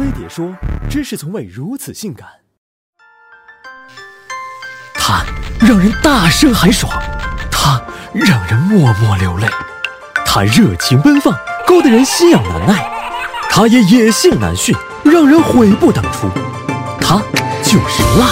飞碟说，真是从未如此性感。它让人大声喊爽，它让人默默流泪，它热情奔放，勾得人心痒难耐；它也野性难驯，让人悔不当初。它就是辣。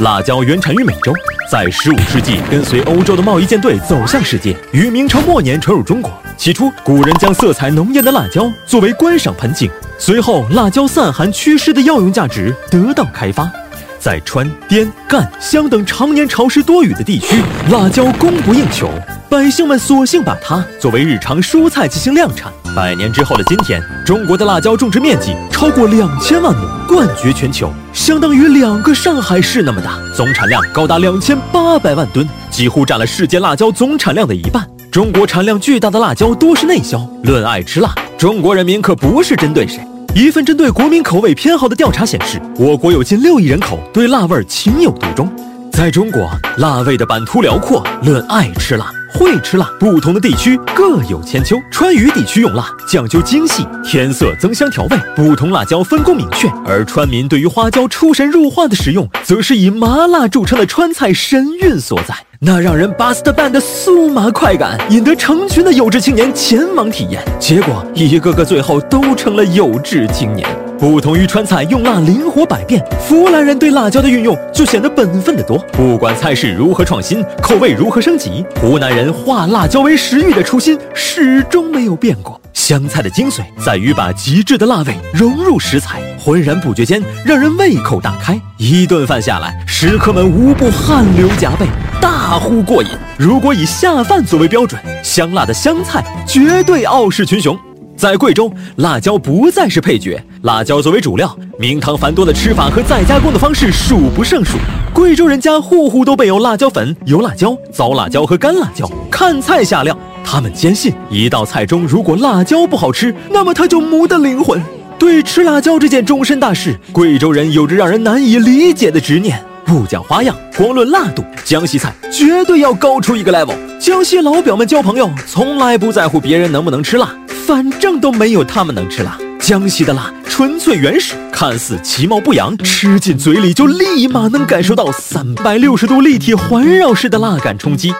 辣椒原产于美洲，在15世纪跟随欧洲的贸易舰队走向世界，于明朝末年传入中国。起初，古人将色彩浓艳的辣椒作为观赏盆景，随后辣椒散寒祛湿的药用价值得到开发。在川滇赣湘等常年潮湿多雨的地区，辣椒供不应求，百姓们索性把它作为日常蔬菜进行量产。百年之后的今天，中国的辣椒种植面积超过两千万亩，冠绝全球，相当于两个上海市那么大，总产量高达两千八百万吨，几乎占了世界辣椒总产量的一半。中国产量巨大的辣椒多是内销。论爱吃辣，中国人民可不是针对谁。一份针对国民口味偏好的调查显示，我国有近六亿人口对辣味情有独钟。在中国，辣味的版图辽阔。论爱吃辣、会吃辣，不同的地区各有千秋。川渝地区用辣讲究精细，添色增香调味，不同辣椒分工明确。而川民对于花椒出神入化的使用，则是以麻辣著称的川菜神韵所在。那让人 bust band 的酥麻快感，引得成群的有志青年前往体验，结果一个个最后都成了有志青年。不同于川菜用辣灵活百变，湖南人对辣椒的运用就显得本分得多。不管菜式如何创新，口味如何升级，湖南人化辣椒为食欲的初心始终没有变过。湘菜的精髓在于把极致的辣味融入食材，浑然不觉间让人胃口大开。一顿饭下来，食客们无不汗流浃背。大呼过瘾！如果以下饭作为标准，香辣的湘菜绝对傲视群雄。在贵州，辣椒不再是配角，辣椒作为主料，名堂繁多的吃法和再加工的方式数不胜数。贵州人家户户都备有辣椒粉、油辣椒、糟辣椒和干辣椒，看菜下料。他们坚信，一道菜中如果辣椒不好吃，那么它就没得灵魂。对吃辣椒这件终身大事，贵州人有着让人难以理解的执念。不讲花样，光论辣度，江西菜绝对要高出一个 level。江西老表们交朋友，从来不在乎别人能不能吃辣，反正都没有他们能吃辣。江西的辣纯粹原始，看似其貌不扬，吃进嘴里就立马能感受到三百六十度立体环绕式的辣感冲击。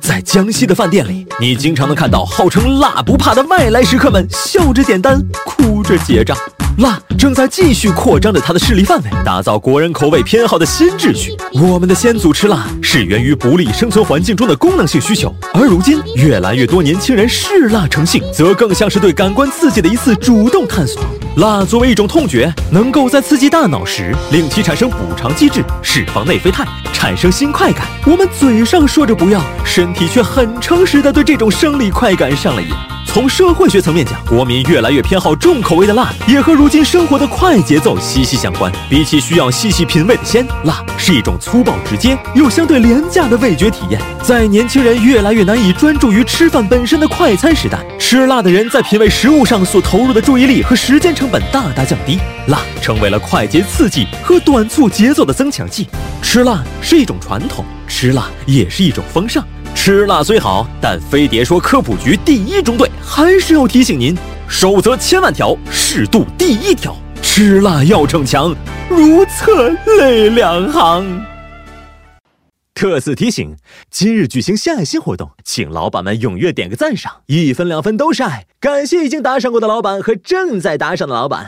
在江西的饭店里，你经常能看到号称辣不怕的外来食客们笑着点单，哭着结账。辣正在继续扩张着它的势力范围，打造国人口味偏好的新秩序。我们的先祖吃辣是源于不利生存环境中的功能性需求，而如今越来越多年轻人嗜辣成性，则更像是对感官刺激的一次主动探索。辣作为一种痛觉，能够在刺激大脑时令其产生补偿机制，释放内啡肽，产生新快感。我们嘴上说着不要，身体却很诚实的对这种生理快感上了瘾。从社会学层面讲，国民越来越偏好重口味的辣，也和如今生活的快节奏息息相关。比起需要细细品味的鲜，辣是一种粗暴直接又相对廉价的味觉体验。在年轻人越来越难以专注于吃饭本身的快餐时代，吃辣的人在品味食物上所投入的注意力和时间成本大大降低，辣成为了快捷刺激和短促节奏的增强剂。吃辣是一种传统，吃辣也是一种风尚。吃辣虽好，但飞碟说科普局第一中队还是要提醒您：守则千万条，适度第一条。吃辣要逞强，如厕泪两行。特此提醒：今日举行献爱心活动，请老板们踊跃点个赞赏，一分两分都是爱。感谢已经打赏过的老板和正在打赏的老板。